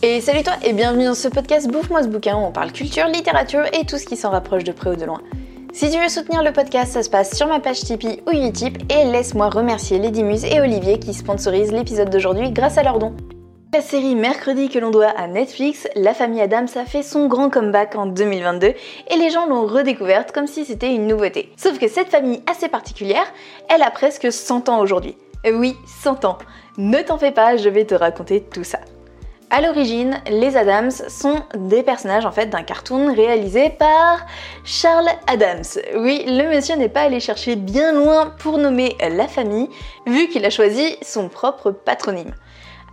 Et salut toi et bienvenue dans ce podcast Bouffe-moi ce bouquin où on parle culture, littérature et tout ce qui s'en rapproche de près ou de loin. Si tu veux soutenir le podcast, ça se passe sur ma page Tipeee ou Utip et laisse-moi remercier Lady Muse et Olivier qui sponsorisent l'épisode d'aujourd'hui grâce à leurs dons. La série Mercredi que l'on doit à Netflix, La famille Adams a fait son grand comeback en 2022 et les gens l'ont redécouverte comme si c'était une nouveauté. Sauf que cette famille assez particulière, elle a presque 100 ans aujourd'hui. Oui, 100 ans. Ne t'en fais pas, je vais te raconter tout ça. À l'origine, les Adams sont des personnages en fait d'un cartoon réalisé par Charles Adams. Oui, le monsieur n'est pas allé chercher bien loin pour nommer la famille, vu qu'il a choisi son propre patronyme.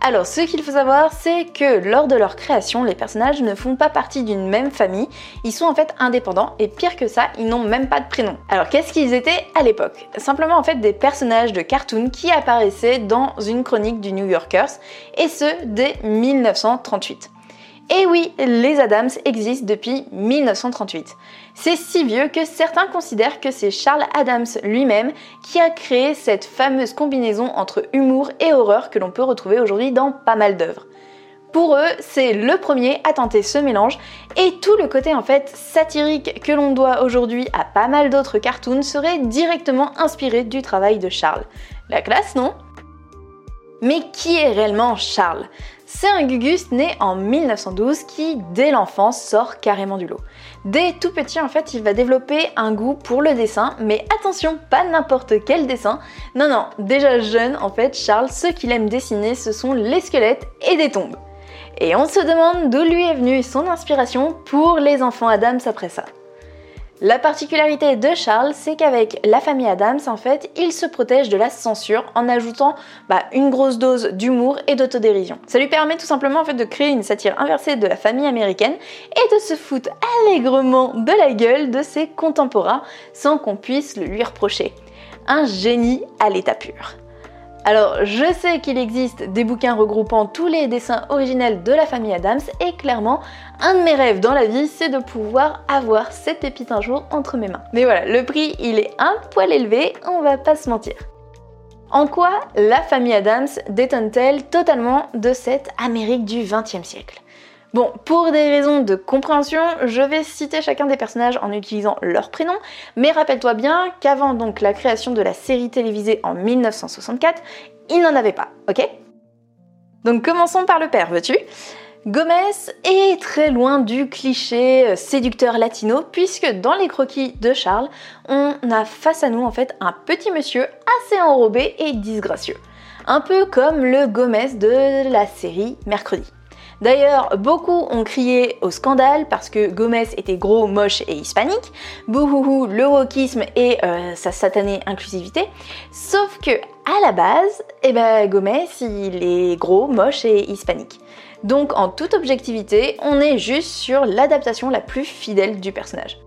Alors, ce qu'il faut savoir, c'est que lors de leur création, les personnages ne font pas partie d'une même famille, ils sont en fait indépendants et pire que ça, ils n'ont même pas de prénom. Alors, qu'est-ce qu'ils étaient à l'époque? Simplement en fait des personnages de cartoon qui apparaissaient dans une chronique du New Yorkers, et ce dès 1938. Et oui, les Adams existent depuis 1938. C'est si vieux que certains considèrent que c'est Charles Adams lui-même qui a créé cette fameuse combinaison entre humour et horreur que l'on peut retrouver aujourd'hui dans pas mal d'œuvres. Pour eux, c'est le premier à tenter ce mélange et tout le côté en fait satirique que l'on doit aujourd'hui à pas mal d'autres cartoons serait directement inspiré du travail de Charles. La classe, non? Mais qui est réellement Charles? C'est un Gugus né en 1912 qui, dès l'enfance, sort carrément du lot. Dès tout petit, en fait, il va développer un goût pour le dessin, mais attention, pas n'importe quel dessin. Non, non, déjà jeune, en fait, Charles, ce qu'il aime dessiner, ce sont les squelettes et des tombes. Et on se demande d'où lui est venue son inspiration pour les enfants Adams après ça. La particularité de Charles, c'est qu'avec la famille Adams, en fait, il se protège de la censure en ajoutant bah, une grosse dose d'humour et d'autodérision. Ça lui permet tout simplement de créer une satire inversée de la famille américaine et de se foutre allègrement de la gueule de ses contemporains sans qu'on puisse le lui reprocher. Un génie à l'état pur. Alors, je sais qu'il existe des bouquins regroupant tous les dessins originels de la famille Adams et clairement, un de mes rêves dans la vie, c'est de pouvoir avoir cette pépite un jour entre mes mains. Mais voilà, le prix, il est un poil élevé, on va pas se mentir. En quoi la famille Adams détonne-t-elle totalement de cette Amérique du XXe siècle? Bon, pour des raisons de compréhension, je vais citer chacun des personnages en utilisant leur prénom, mais rappelle-toi bien qu'avant donc la création de la série télévisée en 1964, il n'en avait pas, ok? Donc commençons par le père, veux-tu? Gomez est très loin du cliché euh, séducteur latino puisque dans les croquis de Charles, on a face à nous en fait un petit monsieur assez enrobé et disgracieux. Un peu comme le Gomez de la série Mercredi. D'ailleurs, beaucoup ont crié au scandale parce que Gomez était gros, moche et hispanique, bouhouhou, le wokisme et euh, sa satanée inclusivité, sauf que à la base, eh ben, Gomez, il est gros, moche et hispanique. Donc en toute objectivité, on est juste sur l'adaptation la plus fidèle du personnage.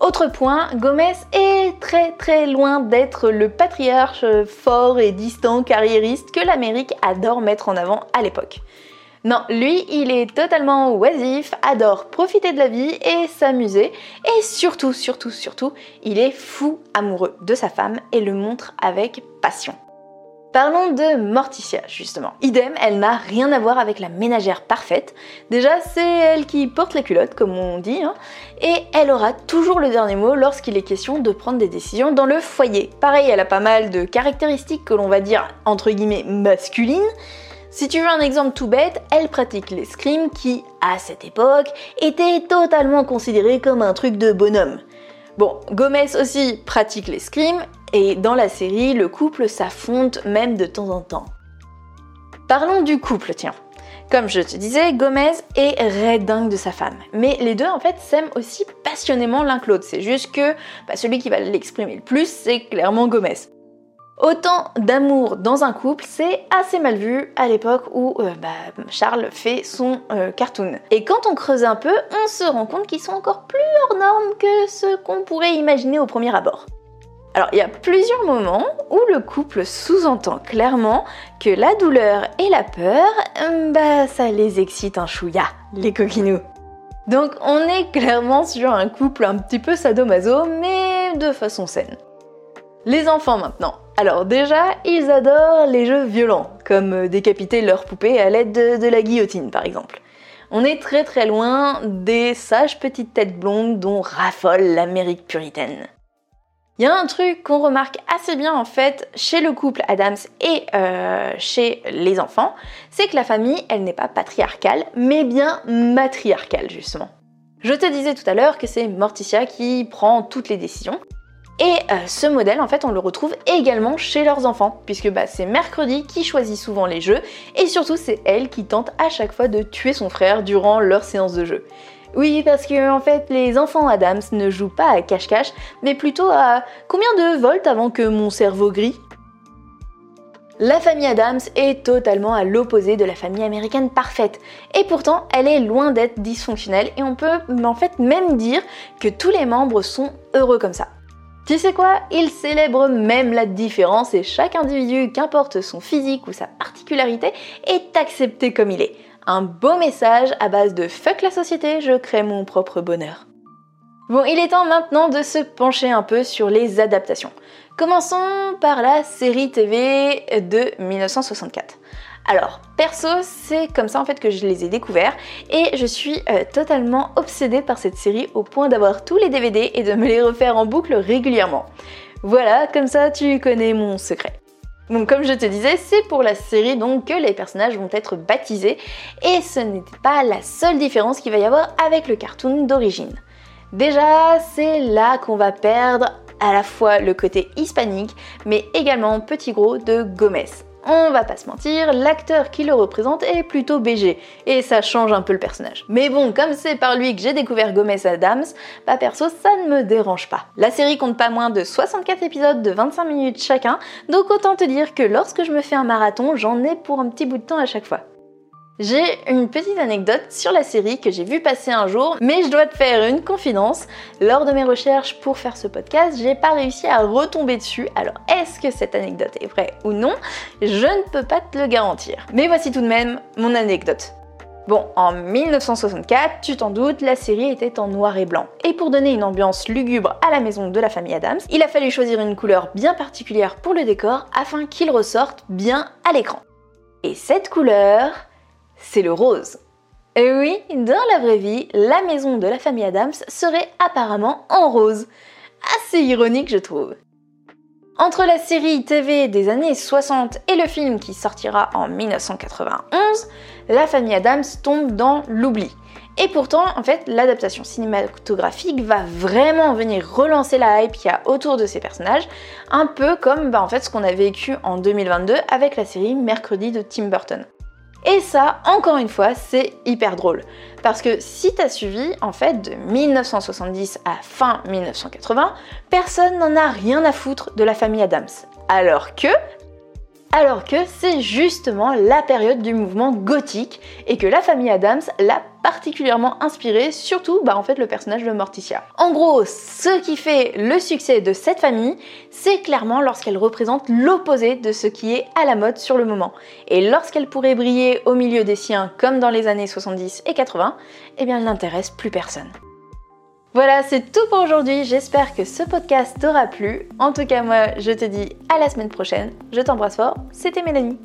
Autre point, Gomez est très très loin d'être le patriarche fort et distant carriériste que l'Amérique adore mettre en avant à l'époque. Non, lui, il est totalement oisif, adore profiter de la vie et s'amuser, et surtout, surtout, surtout, il est fou amoureux de sa femme et le montre avec passion. Parlons de Morticia, justement. Idem, elle n'a rien à voir avec la ménagère parfaite. Déjà, c'est elle qui porte les culottes, comme on dit, hein, et elle aura toujours le dernier mot lorsqu'il est question de prendre des décisions dans le foyer. Pareil, elle a pas mal de caractéristiques que l'on va dire entre guillemets masculines, si tu veux un exemple tout bête, elle pratique l'escrime qui, à cette époque, était totalement considéré comme un truc de bonhomme. Bon, Gomez aussi pratique l'escrime, et dans la série, le couple s'affronte même de temps en temps. Parlons du couple, tiens. Comme je te disais, Gomez est dingue de sa femme. Mais les deux, en fait, s'aiment aussi passionnément l'un que l'autre. C'est juste que bah, celui qui va l'exprimer le plus, c'est clairement Gomez. Autant d'amour dans un couple, c'est assez mal vu à l'époque où euh, bah, Charles fait son euh, cartoon. Et quand on creuse un peu, on se rend compte qu'ils sont encore plus hors normes que ce qu'on pourrait imaginer au premier abord. Alors il y a plusieurs moments où le couple sous-entend clairement que la douleur et la peur, euh, bah ça les excite un chouïa, les coquinous. Donc on est clairement sur un couple un petit peu sadomaso, mais de façon saine. Les enfants maintenant. Alors déjà, ils adorent les jeux violents, comme euh, décapiter leur poupée à l'aide de, la guillotine par exemple. On est très très loin des sages petites têtes blondes dont raffole l'Amérique puritaine. Il y a un truc qu'on remarque assez bien en fait chez le couple Adams et euh, chez les enfants, c'est que la famille, elle n'est pas patriarcale, mais bien matriarcale justement. Je te disais tout à l'heure que c'est Morticia qui prend toutes les décisions. Et euh, ce modèle, en fait, on le retrouve également chez leurs enfants, puisque bah, c'est Mercredi qui choisit souvent les jeux, et surtout c'est elle qui tente à chaque fois de tuer son frère durant leur séance de jeu. Oui, parce que en fait, les enfants Adams ne jouent pas à cache-cache, mais plutôt à combien de volts avant que mon cerveau grille? La famille Adams est totalement à l'opposé de la famille américaine parfaite. Et pourtant, elle est loin d'être dysfonctionnelle et on peut en fait même dire que tous les membres sont heureux comme ça. Tu sais quoi Ils célèbrent même la différence et chaque individu, qu'importe son physique ou sa particularité, est accepté comme il est. Un beau message à base de fuck la société, je crée mon propre bonheur. Bon, il est temps maintenant de se pencher un peu sur les adaptations. Commençons par la série TV de 1964. Alors, perso, c'est comme ça en fait que je les ai découverts et je suis euh, totalement obsédée par cette série au point d'avoir tous les DVD et de me les refaire en boucle régulièrement. Voilà, comme ça tu connais mon secret. Donc comme je te disais, c'est pour la série donc que les personnages vont être baptisés et ce n'était pas la seule différence qu'il va y avoir avec le cartoon d'origine. Déjà, c'est là qu'on va perdre à la fois le côté hispanique mais également petit gros de Gomez on va pas se mentir, l'acteur qui le représente est plutôt BG, et ça change un peu le personnage. Mais bon, comme c'est par lui que j'ai découvert Gomez Adams, bah perso ça ne me dérange pas. La série compte pas moins de 64 épisodes de 25 minutes chacun, donc autant te dire que lorsque je me fais un marathon, j'en ai pour un petit bout de temps à chaque fois. J'ai une petite anecdote sur la série que j'ai vu passer un jour, mais je dois te faire une confidence. Lors de mes recherches pour faire ce podcast, j'ai pas réussi à retomber dessus. Alors, est-ce que cette anecdote est vraie ou non? Je ne peux pas te le garantir. Mais voici tout de même mon anecdote. Bon, en 1964, tu t'en doutes, la série était en noir et blanc. Et pour donner une ambiance lugubre à la maison de la famille Adams, il a fallu choisir une couleur bien particulière pour le décor afin qu'il ressorte bien à l'écran. Et cette couleur, c'est le rose. Et oui, dans la vraie vie, la maison de la famille Adams serait apparemment en rose. Assez ironique, je trouve. Entre la série TV des années 60 et le film qui sortira en 1991, la famille Adams tombe dans l'oubli. Et pourtant, en fait, l'adaptation cinématographique va vraiment venir relancer la hype qu'il y a autour de ces personnages, un peu comme bah, en fait, ce qu'on a vécu en 2022 avec la série Mercredi de Tim Burton. Et ça, encore une fois, c'est hyper drôle. Parce que si t'as suivi, en fait, de 1970 à fin 1980, personne n'en a rien à foutre de la famille Adams. Alors que, alors que c'est justement la période du mouvement gothique et que la famille Adams l'a particulièrement inspiré, surtout bah, en fait le personnage de Morticia. En gros, ce qui fait le succès de cette famille, c'est clairement lorsqu'elle représente l'opposé de ce qui est à la mode sur le moment. Et lorsqu'elle pourrait briller au milieu des siens comme dans les années 70 et 80, eh bien elle n'intéresse plus personne. Voilà, c'est tout pour aujourd'hui. J'espère que ce podcast t'aura plu. En tout cas, moi, je te dis à la semaine prochaine. Je t'embrasse fort. C'était Mélanie.